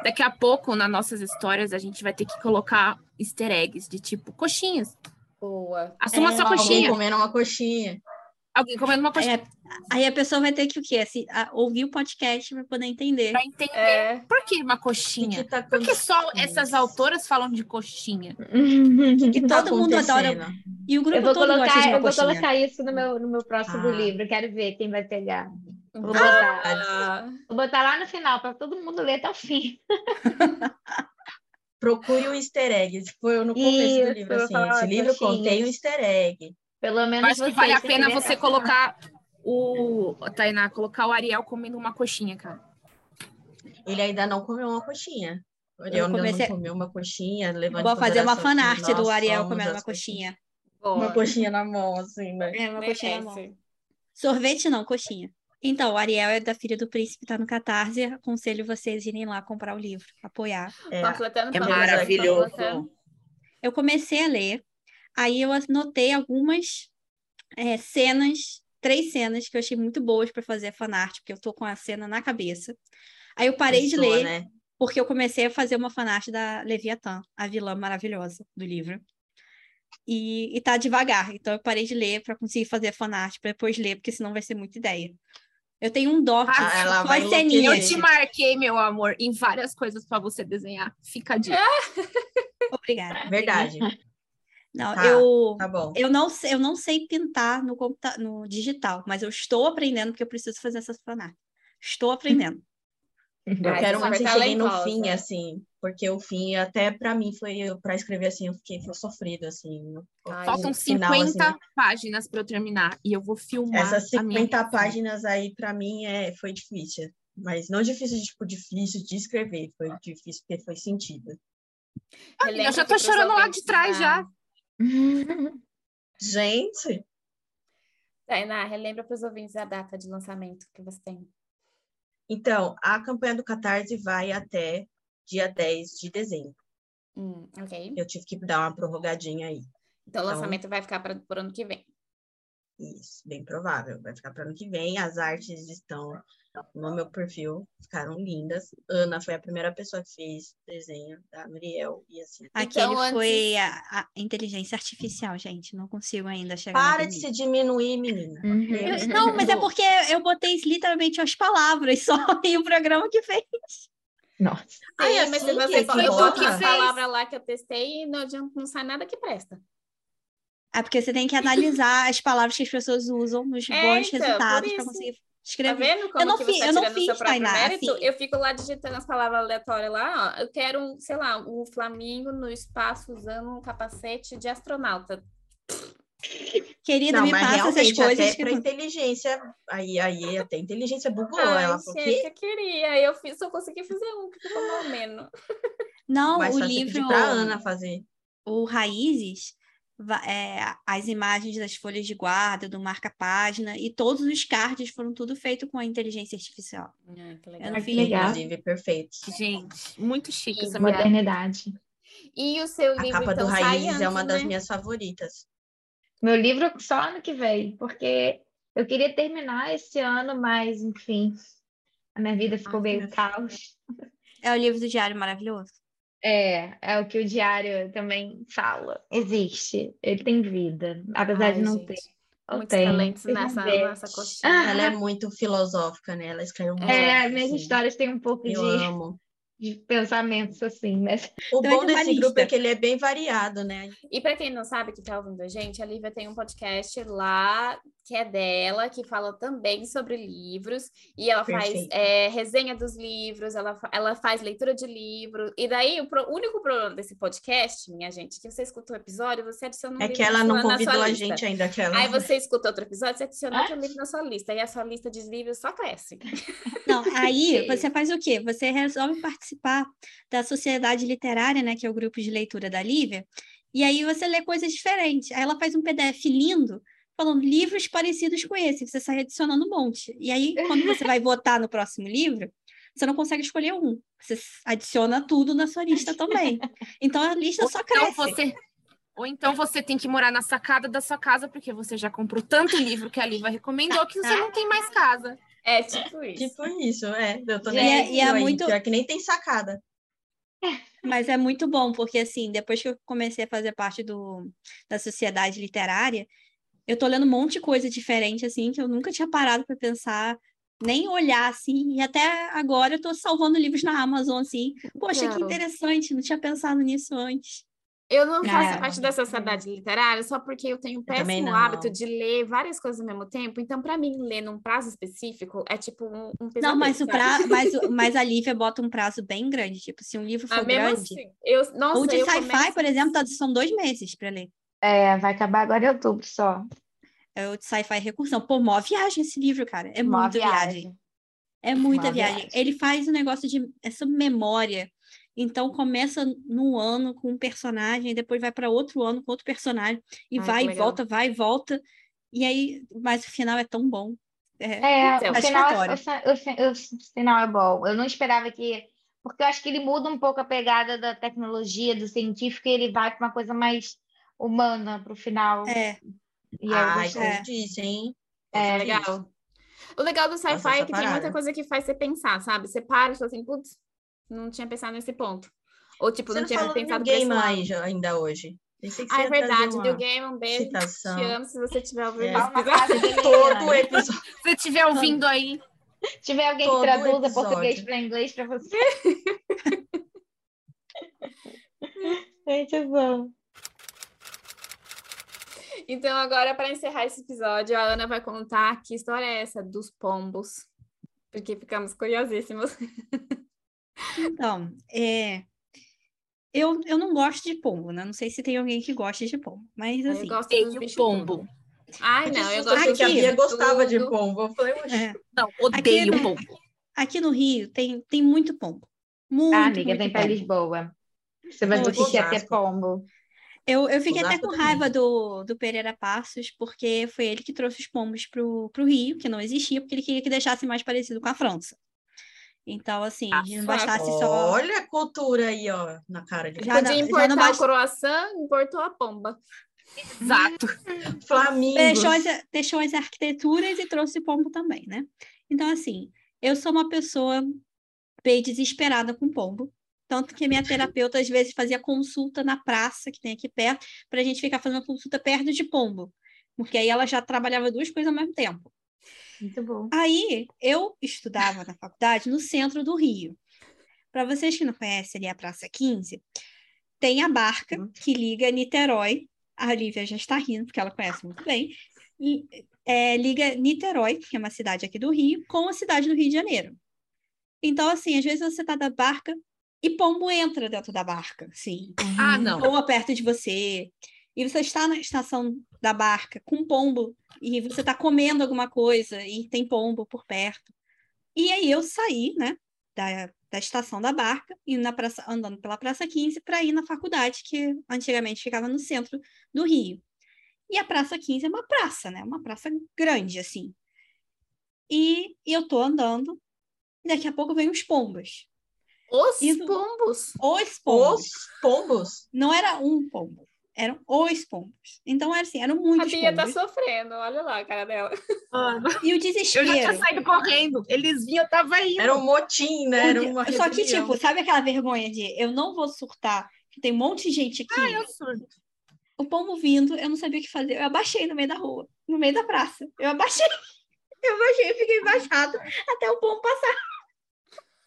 Daqui a pouco, nas nossas histórias, a gente vai ter que colocar easter eggs de tipo coxinhas. Boa. Assuma é, sua coxinha. Comendo uma coxinha. Alguém comendo uma coxinha. Aí, aí a pessoa vai ter que o quê? Assim, a, ouvir o podcast para poder entender. Para entender. É. Por que uma coxinha? Que tá Porque só essas autoras falam de coxinha. que, que tá todo mundo adora. E o grupo eu vou todo colocar, gosta de uma Eu coxinha. vou colocar isso no meu, no meu próximo ah. livro. Quero ver quem vai pegar. Vou botar, ah. vou botar lá no final para todo mundo ler até o fim. Procure o easter egg. Foi no começo Isso, do livro, assim. Esse livro contém o easter egg. Pelo menos Acho que vale a pena você colocar o Tainá, colocar o Ariel comendo uma coxinha, cara. Ele ainda não comeu uma coxinha. O Ariel comecei... não comeu uma coxinha. Vou fazer uma fanart do Ariel comendo uma coxinha. Uma coxinha na mão, assim, né? É, uma coxinha na mão. Sorvete não, coxinha. Então, o Ariel é da Filha do Príncipe, tá no Catarse. Aconselho vocês irem lá comprar o livro, apoiar. É, é maravilhoso. Eu comecei a ler, Aí eu anotei algumas é, cenas, três cenas que eu achei muito boas para fazer a fanart, porque eu tô com a cena na cabeça. Aí eu parei Pessoa, de ler, né? porque eu comecei a fazer uma fanart da Leviatã, a vilã maravilhosa do livro. E, e tá devagar, então eu parei de ler para conseguir fazer a fanart, para depois ler, porque senão vai ser muita ideia. Eu tenho um doc ah, ela vai Eu te marquei, meu amor, em várias coisas para você desenhar. Fica a dica. Obrigada. Verdade. Não, tá, eu, tá bom. eu, não, eu não sei pintar no, no digital, mas eu estou aprendendo porque eu preciso fazer essas fanart. Estou aprendendo. Eu Ai, quero muito que cheguei no fim, assim, porque o fim, até para mim, foi para escrever assim, eu fiquei foi sofrido, assim. Ai, Faltam 50 final, assim, páginas para eu terminar e eu vou filmar. Essas 50 páginas aí, para mim, é, foi difícil. Mas não difícil, tipo, difícil de escrever, foi difícil porque foi sentido. Ai, eu já tô chorando lá de trás já. Gente! Tainá, relembra para os ouvintes a data de lançamento que você tem. Então, a campanha do Catarse vai até dia 10 de dezembro. Hum, ok. Eu tive que dar uma prorrogadinha aí. Então, o lançamento então, vai ficar para o ano que vem. Isso, bem provável. Vai ficar para o ano que vem. As artes estão no meu perfil, ficaram lindas. Ana foi a primeira pessoa que fez desenho da Muriel e assim. Aquele então, antes... foi a, a, inteligência artificial, gente. Não consigo ainda chegar. Para de se diminuir, menina. Uhum. não, mas é porque eu botei literalmente as palavras só e o programa que fez. Nossa. Ai, mas se você eu coloquei a palavra lá que eu testei e não, não sai nada que presta. É porque você tem que analisar as palavras que as pessoas usam nos é, bons então, resultados para conseguir escrever. Tá vendo como eu não que fiz, você tá eu não fiz, seu próprio Tainá, mérito? Assim. Eu fico lá digitando as palavras aleatórias lá, ó. Eu quero, um, sei lá, um Flamingo no espaço usando um capacete de astronauta. Querida, não, me passa essas coisas. Até que... para inteligência, aí, aí até inteligência bugou. Ai, ela falou que... eu queria. Eu fiz, só consegui fazer um que ficou mal menos. Não, Mas o livro. Para Ana fazer. O Raízes, é, as imagens das folhas de guarda, do marca-página e todos os cards foram tudo feito com a inteligência artificial. Ah, que legal. Eu não fiz Inclusive, perfeito. Gente, muito chique essa modernidade. E o seu livro, A capa então, do Raiz antes, é uma das né? minhas favoritas. Meu livro só ano que vem, porque eu queria terminar esse ano, mas enfim, a minha vida ficou ah, meio caos. É o livro do Diário Maravilhoso? É, é o que o Diário também fala. Existe, ele tem vida, apesar Ai, de não gente. ter. Muitos tem, talentos nessa, nessa coxinha. Ah, ela é muito filosófica, né? Ela escreve muito. É, minhas assim. histórias têm um pouco eu de. Amo de pensamentos assim, né? O então, bom desse grupo é que ele é bem variado, né? E para quem não sabe que tá ouvindo a gente, a Lívia tem um podcast lá que é dela, que fala também sobre livros, e ela Perfeito. faz é, resenha dos livros, ela, ela faz leitura de livro, e daí o pro, único problema desse podcast, minha gente, que você escuta o um episódio, você adiciona um é livro que ela não convidou a gente ainda. Aquela... Aí você escuta outro episódio, você adiciona ah? outro livro na sua lista, e a sua lista de livros só cresce. Não, aí você faz o quê? Você resolve participar da Sociedade Literária, né, que é o grupo de leitura da Lívia, e aí você lê coisas diferentes. Aí ela faz um PDF lindo, falando livros parecidos com esse, você sai adicionando um monte. E aí, quando você vai votar no próximo livro, você não consegue escolher um. Você adiciona tudo na sua lista também. Então a lista Ou só então cresce. Você... Ou então você tem que morar na sacada da sua casa, porque você já comprou tanto livro que a Liva recomendou que você não tem mais casa. É tipo isso. Tipo isso, é. Eu tô nem e é, e é muito... Pior que nem tem sacada. Mas é muito bom, porque assim, depois que eu comecei a fazer parte do, da sociedade literária, eu tô lendo um monte de coisa diferente, assim, que eu nunca tinha parado para pensar, nem olhar, assim, e até agora eu tô salvando livros na Amazon, assim. Poxa, que interessante, não tinha pensado nisso antes. Eu não faço é. parte da sociedade literária só porque eu tenho um péssimo hábito de ler várias coisas ao mesmo tempo. Então, para mim, ler num prazo específico é tipo um, um Não, mas, o pra... mas, mas a Lívia bota um prazo bem grande. Tipo, se um livro for ah, grande... Assim, eu, nossa, o de sci-fi, começo... por exemplo, tá, são dois meses para ler. É, vai acabar agora em outubro só. É o de sci-fi recursão. Pô, mó viagem esse livro, cara. É mó muita viagem. viagem. É muita viagem. viagem. Ele faz um negócio de... Sobre memória então começa no ano com um personagem, depois vai para outro ano com outro personagem, e Ai, vai e volta, vai e volta. E aí, mas o final é tão bom. É, é o, final é, o, o, o, final é bom. Eu não esperava que. Porque eu acho que ele muda um pouco a pegada da tecnologia, do científico, e ele vai para uma coisa mais humana para o final. É. E ah, é. disso, hein? É legal. O legal do sci-fi é que tem muita coisa que faz você pensar, sabe? Você para e fala assim, putz, não tinha pensado nesse ponto. Ou, tipo, Você não, tinha pensado game mais ainda hoje. Ah, é verdade. New Game, um beijo. Citação. Te amo se você estiver ouvindo é. Todo episódio. Se estiver ouvindo aí. Se tiver alguém Todo que traduza episódio. português para inglês para você. Muito bom. Então, agora, para encerrar esse episódio, a Ana vai contar que história é essa dos pombos. Porque ficamos curiosíssimos. Então, é, eu, eu não gosto de pombo, né? Não sei se tem alguém que gosta de pombo, mas assim. Eu gosto de pombo. Ai, não, eu gosto aqui, que a Bia gostava de pombo. Eu falei, é. Não, odeio aqui, pombo. Aqui no Rio tem, tem muito pombo. Muito, ah, amiga, muito vem para Lisboa. Você vai ver que ter pombo. Eu, eu fiquei até com raiva do, do Pereira Passos, porque foi ele que trouxe os pombos para o Rio, que não existia, porque ele queria que deixasse mais parecido com a França. Então, assim, ah, não bastasse só. Olha a cultura aí, ó, na cara de já Podia importar bast... o croissant, importou a pomba. Exato. Flamengo. Deixou as, deixou as arquiteturas e trouxe pombo também, né? Então, assim, eu sou uma pessoa bem desesperada com pombo. Tanto que minha terapeuta, às vezes, fazia consulta na praça, que tem aqui perto, para a gente ficar fazendo consulta perto de pombo. Porque aí ela já trabalhava duas coisas ao mesmo tempo. Muito bom. Aí eu estudava na faculdade no centro do Rio. Para vocês que não conhecem ali a Praça 15, tem a barca uhum. que liga Niterói. A Lívia já está rindo, porque ela conhece muito bem. E, é, liga Niterói, que é uma cidade aqui do Rio, com a cidade do Rio de Janeiro. Então, assim, às vezes você está da barca e pombo entra dentro da barca, sim. Ah, não. Ou perto de você. E você está na estação da barca com pombo e você está comendo alguma coisa e tem pombo por perto. E aí eu saí, né, da, da estação da barca, indo na praça, andando pela Praça 15 para ir na faculdade, que antigamente ficava no centro do Rio. E a Praça 15 é uma praça, né? Uma praça grande, assim. E, e eu tô andando, e daqui a pouco vem os pombos. Os pombos? Os pombos. Os pombos? Não era um pombo eram os pombos. Então, era assim, eram muitos A Bia pombos. tá sofrendo, olha lá a cara dela. E o desespero. Eu já tinha saído correndo, eles vinham, eu tava indo. Era um motim, né? Era uma Só que, tipo, sabe aquela vergonha de eu não vou surtar, que tem um monte de gente aqui. Ah, eu surdo. O pombo vindo, eu não sabia o que fazer. Eu abaixei no meio da rua, no meio da praça. Eu abaixei. Eu abaixei, fiquei baixado até o pombo passar.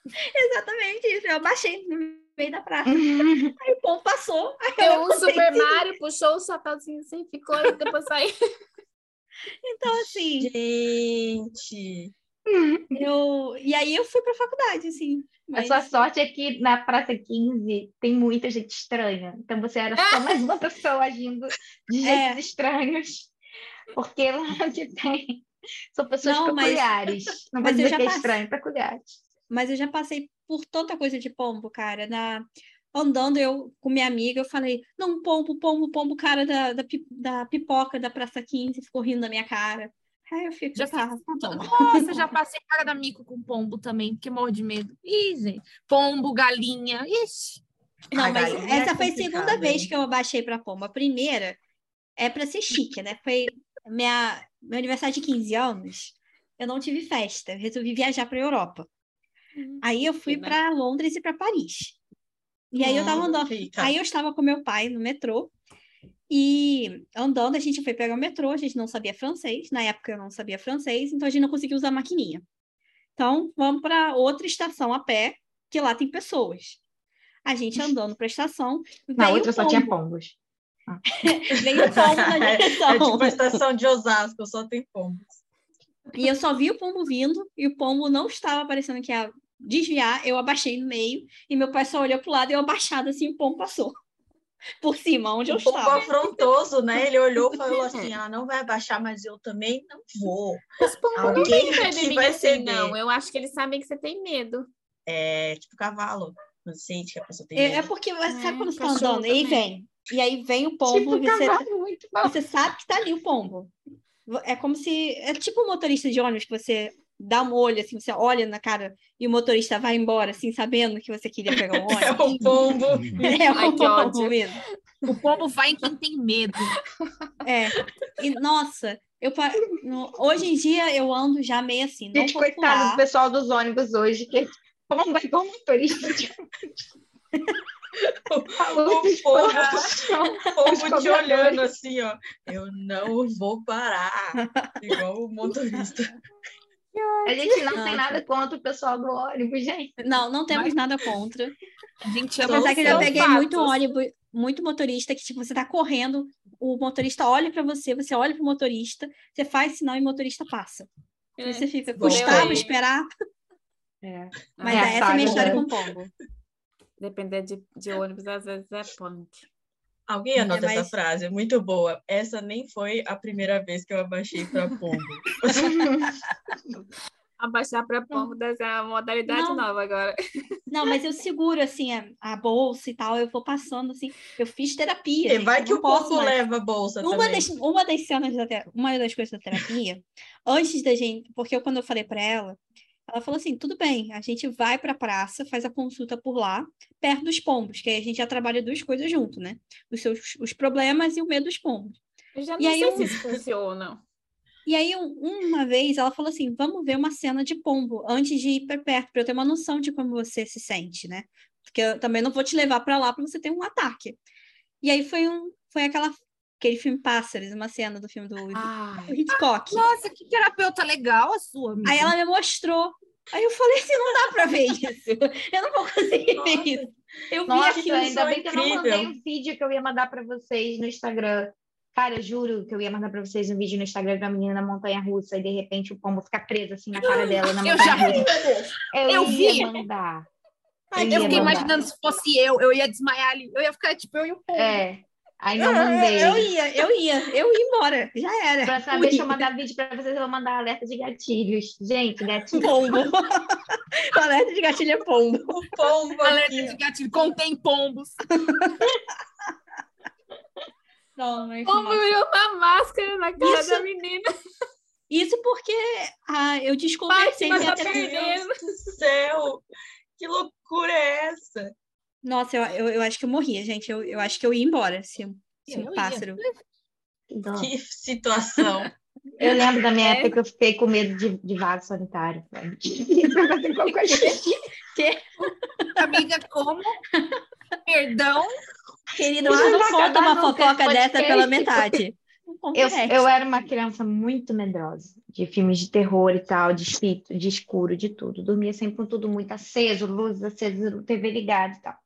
Exatamente isso. Eu abaixei no meio da praça. Aí o pombo passou. Eu Deu um levantei. Super Mario, puxou o chapéuzinho assim, ficou e depois saiu. Então, assim, Gente. eu. E aí eu fui pra faculdade, assim. A Mas... sua sorte é que na Praça 15 tem muita gente estranha. Então você era só mais uma pessoa agindo de É. jeitos estranhos. Porque lá onde tem são pessoas Não, mas- peculiares. Não mas eu dizer já que é passei- estranho, peculiares. Mas eu já passei por tanta coisa de pombo, cara. Na... Andando eu com minha amiga, eu falei, não, pombo, pombo, pombo, cara da, da, da pipoca da Praça 15, ficou rindo da minha cara. Aí eu fico, Já tá, fiz tá bom. Nossa, já passei cara da mico com pombo também, porque morro de medo. Ih, gente. Pombo, galinha. Ixi. Não, A mas galinha é essa foi a segunda vez hein? que eu abaixei pra pombo. A primeira é pra ser chique, né? Foi minha, meu aniversário de 15 anos. Eu não tive festa, eu resolvi viajar pra Europa. Aí eu fui pra Londres e pra Paris. E aí eu tava Hum, andando. Aí eu estava com meu pai no metrô. E andando, a gente foi pegar o metrô, a gente não sabia francês. Na época eu não sabia francês, então a gente não conseguia usar a maquininha. Então, vamos para outra estação a pé, que lá tem pessoas. A gente andando para a estação. Na veio outra só tinha pombo. pombos. Veio o pombo na É direção. tipo a estação de Osasco, só tem pombos. E eu só vi o pombo vindo, e o pombo não estava parecendo que ia desviar. Eu abaixei no meio, e meu pai só olhou pro lado e eu abaixado assim, o pombo passou. Por cima, onde eu Um pouco estava. afrontoso, né? Ele olhou e falou assim: ela não vai abaixar, mas eu também não vou. Alguém Tem medo de mim vai assim, ceder. não. Eu acho que eles sabem que você tem medo. É tipo cavalo. Não sente que a pessoa tem É, é medo. porque você sabe É, quando você tá cachorro andando, e aí também. vem. E aí vem o pombo, tipo, e você, cavalo, muito bom. você sabe que tá ali o pombo. É como se. É tipo um motorista de ônibus que você dá um olho, assim, você olha na cara e o motorista vai embora, assim, sabendo que você queria pegar um É ônibus. um pombo. É, o pombo mesmo. O pombo vai em quem tem medo. É. E, nossa, eu, no- hoje em dia eu ando já meio assim, não Gente, vou coitado do pessoal dos ônibus hoje, que pombo é igual motorista de Falou O exploração. o te olhando assim, ó. Eu não vou parar. Igual o motorista. A gente não tem nada contra o pessoal do ônibus, gente. Não, não temos nada contra. A gente ama Apesar que eu já peguei fatos. muito ônibus, muito motorista que, tipo, você tá correndo, o motorista olha para você, você olha pro motorista, você faz sinal e o motorista passa. Aí você fica, custava esperar, mas É essa é a minha história né? com o pombo. Depender de, de ônibus, às vezes é punk. Alguém anota mas- essa frase, é muito boa. Essa nem foi a primeira vez que eu abaixei para pombo. Abaixar para pombo ser uma modalidade Não. nova agora. Não, mas eu seguro, assim, a, a bolsa e tal, eu vou passando, assim, eu fiz terapia, E gente, vai que o posso pombo mais. leva a bolsa Uma também. das, uma das cenas da uma das coisas da terapia, antes da gente, porque eu, quando eu falei para ela, ela falou assim: tudo bem, a gente vai para a praça, faz a consulta por lá, perto dos pombos, que aí a gente já trabalha duas coisas junto, né? Os seus os problemas e o medo dos pombos. Eu já E não aí sei eu- se isso funciona. E aí, um- uma vez, ela falou assim: vamos ver uma cena de pombo antes de ir para perto, para eu ter uma noção de como você se sente, né? Porque eu também não vou te levar para lá para você ter um ataque. E aí foi um, foi aquela aquele filme Pássaros, uma cena do filme do, do Hitchcock. Nossa, que terapeuta legal a sua, amiga. Aí ela me mostrou. Aí eu falei assim, não dá pra ver isso. Eu não vou conseguir Nossa. ver isso. Eu vi Nossa, aquilo. ainda bem que eu não mandei um vídeo que eu ia mandar para vocês no Instagram. Cara, eu juro que eu ia mandar para vocês um vídeo no Instagram da menina na montanha russa e de repente o pombo fica preso assim na cara dela na Eu montanha já vi. russa. Eu, Eu ia vi. mandar. Ai, eu eu fiquei mandar. imaginando se fosse eu, eu ia desmaiar ali. Eu ia ficar tipo eu e o pombo. É. Aí não mandei. Eu ia, eu ia, eu ia embora, já era. Próxima vez que eu mandar vídeo para vocês, eu vou mandar alerta de gatilhos. Gente, gatilho. Pombo. o alerta de gatilho é pombo. O pombo. Alerta de gatilho contém pombos. Não, mas pombo virou uma máscara na cara Isso... da menina. Isso porque ah, eu desconversei. Mas tá perdendo. Deus do céu! Que loucura é essa? Nossa, eu, eu, eu, acho que eu morria, gente. Eu, eu acho que eu ia embora se, se um pássaro. Nossa. Que situação. Eu lembro da minha é. época que eu fiquei com medo de, de vaso sanitário. que? Amiga, como? Perdão? Querido, você não conta uma fofoca dessa pela metade. Eu, eu era uma criança muito medrosa de filmes de terror e tal, de espírito, de escuro, de tudo. Dormia sempre com tudo muito aceso, luzes acesas, TV ligada e tal.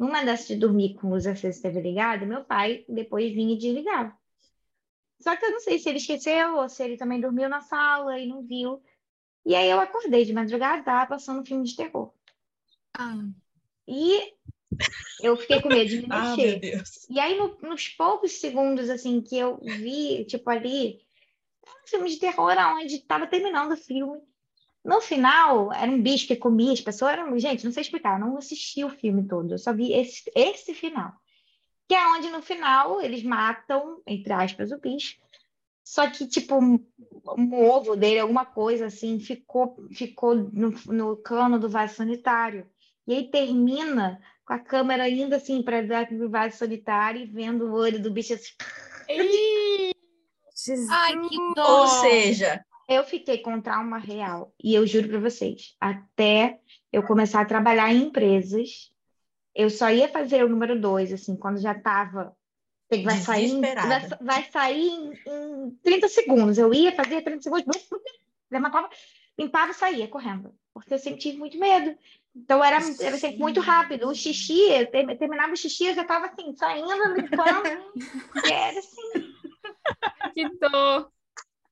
Numa dessas de dormir com acesa e TV ligada, meu pai depois vinha e desligava. Só que eu não sei se ele esqueceu ou se ele também dormiu na sala e não viu. E aí eu acordei de madrugada, tava passando um filme de terror. Ah. E eu fiquei com medo de me ah, mexer. Ah, e aí, no, nos poucos segundos, assim, que eu vi, tipo, ali, um filme de terror onde estava terminando o filme. No final, era um bicho que comia as pessoas. Era... Gente, não sei explicar, eu não assisti o filme todo, eu só vi esse, esse final. Que é onde, no final, eles matam, entre aspas, o bicho. Só que, tipo, um ovo dele, alguma coisa assim, ficou, ficou no, no cano do vaso sanitário. E aí termina com a câmera ainda assim para dar o vaso sanitário e vendo o olho do bicho assim. Ai, que dó! Ou seja, eu fiquei com trauma real. E eu juro para vocês, até eu começar a trabalhar em empresas, eu só ia fazer o número dois, assim, quando já estava. Vai sair, vai, vai sair em, em 30 segundos. Eu ia fazer 30 segundos, levantava, limpava e saía correndo. Porque eu sempre tive muito medo. Então era, era sempre muito rápido. O xixi, terminava o xixi, eu já estava assim, saindo, limpando. era assim. Que dor.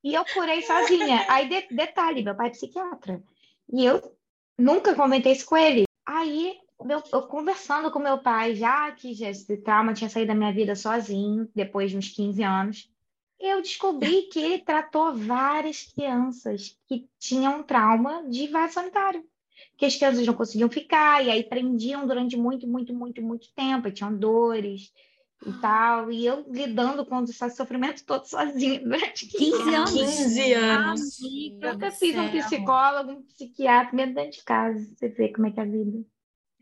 E eu curei sozinha. Aí, de, detalhe, meu pai é psiquiatra. E eu nunca comentei isso com ele. Aí, meu, eu conversando com meu pai, já que já esse trauma tinha saído da minha vida sozinho, depois de uns 15 anos, eu descobri que ele tratou várias crianças que tinham trauma de vaso sanitário que as crianças não conseguiam ficar, e aí prendiam durante muito, muito, muito, muito tempo, e tinham dores e tal, e eu lidando com esse sofrimento todo sozinha durante 15 anos. 15 anos. Eu nunca fiz um psicólogo, um psiquiatra, mesmo dentro de casa, você vê como é que é a vida.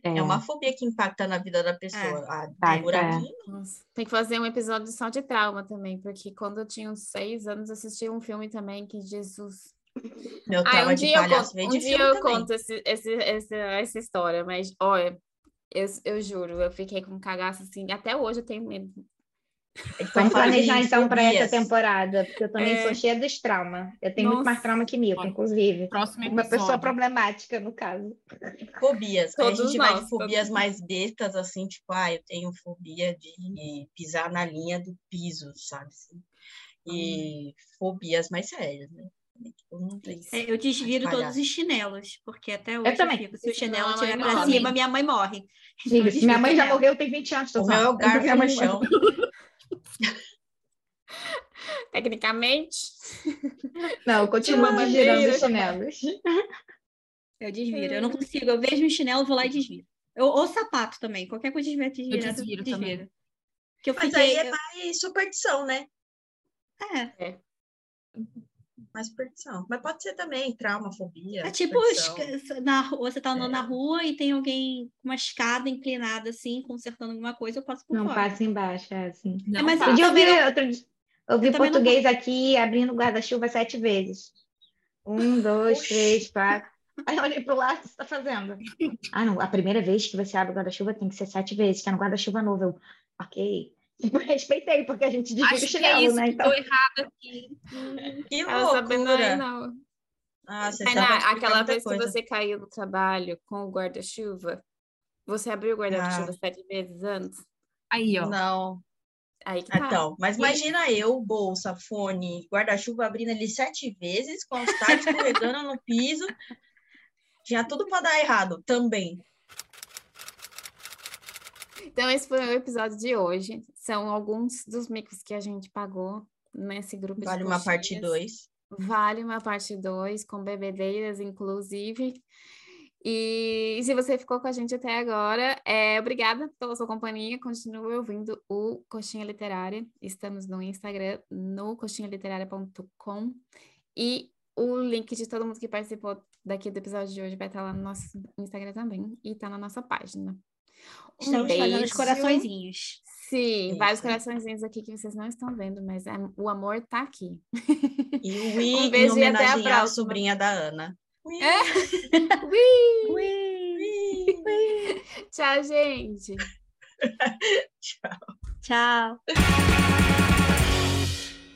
É. é uma fobia que impacta na vida da pessoa. É. A, tá, é. Tem que fazer um episódio só de trauma também, porque quando eu tinha uns seis anos, assisti um filme também que Jesus meu trauma ah, um de palhaço veio de Um dia eu conto esse, esse, esse, essa história, mas olha, eu, eu juro, eu fiquei com um cagaço assim, até hoje eu tenho medo. Vamos planejar então para essa temporada, porque eu também é... sou cheia dos traumas. Eu tenho Nossa. muito mais trauma que Milton, inclusive. Próximo Uma pessoa problemática, no caso. Fobias. Todos a gente nós, vai de fobias todos. mais bestas, assim, tipo, ah, eu tenho fobia de pisar na linha do piso, sabe? Assim. E hum. fobias mais sérias, né? É, eu desviro todos os chinelos, porque até hoje eu também. Fico, se o chinelo estiver para cima, minha mãe morre. Gente, minha mãe já morreu, tem 20 anos. O meu é o garfo no chão. Tecnicamente. Não, continua girando os chinelos. Eu desviro, eu não consigo. Eu vejo um chinelo, vou lá e desviro. Eu, ou sapato também, qualquer coisa tiver desvirado. Eu desviro, desviro. também. Que eu Mas fiquei, aí é mais superstição, né? É. é mais superstição. Mas pode ser também trauma, fobia. É tipo, na, você tá andando é. na rua e tem alguém com uma escada inclinada assim, consertando alguma coisa, eu passo por não fora. Não passa embaixo, é assim. Não, é, mas eu, eu, vi, outro, eu vi português não... aqui abrindo guarda-chuva sete vezes. Um, dois, Oxi. três, quatro. Aí eu olhei pro lado, o que você tá fazendo? Ah, não, a primeira vez que você abre o guarda-chuva tem que ser sete vezes, que é no guarda-chuva novo. Eu, ok. respeitei, porque a gente divide o chinelo, que é isso, né? Então... errado aqui. Que loucura! Não, Ah, você Tainá, aquela vez coisa. que você caiu no trabalho com o guarda-chuva, você abriu o guarda-chuva ah. sete vezes antes? Aí, ó. Não. Aí que tá. Então, mas imagina eu, bolsa, fone, guarda-chuva abrindo ele sete vezes, com os tacos escorregando no piso. Tinha tudo para dar errado também. Então, esse foi o episódio de hoje. São alguns dos micos que a gente pagou nesse grupo vale de uma parte 2. Vale uma parte 2, com bebedeiras, inclusive. E se você ficou com a gente até agora, é, obrigada pela sua companhia. Continue ouvindo o Coxinha Literária. Estamos no Instagram, no coxinhaliterária.com. E o link de todo mundo que participou daqui do episódio de hoje vai estar lá no nosso Instagram também e tá na nossa página. Um Estamos beijo. fazendo os coraçõezinhos. Sim, Isso. vários coraçõezinhos aqui que vocês não estão vendo, mas é, o amor tá aqui. E o Wii um beijo em homenagem e até a à sobrinha da Ana. Wii. É? Wii. Wii. Wii. Tchau, gente. Tchau. Tchau.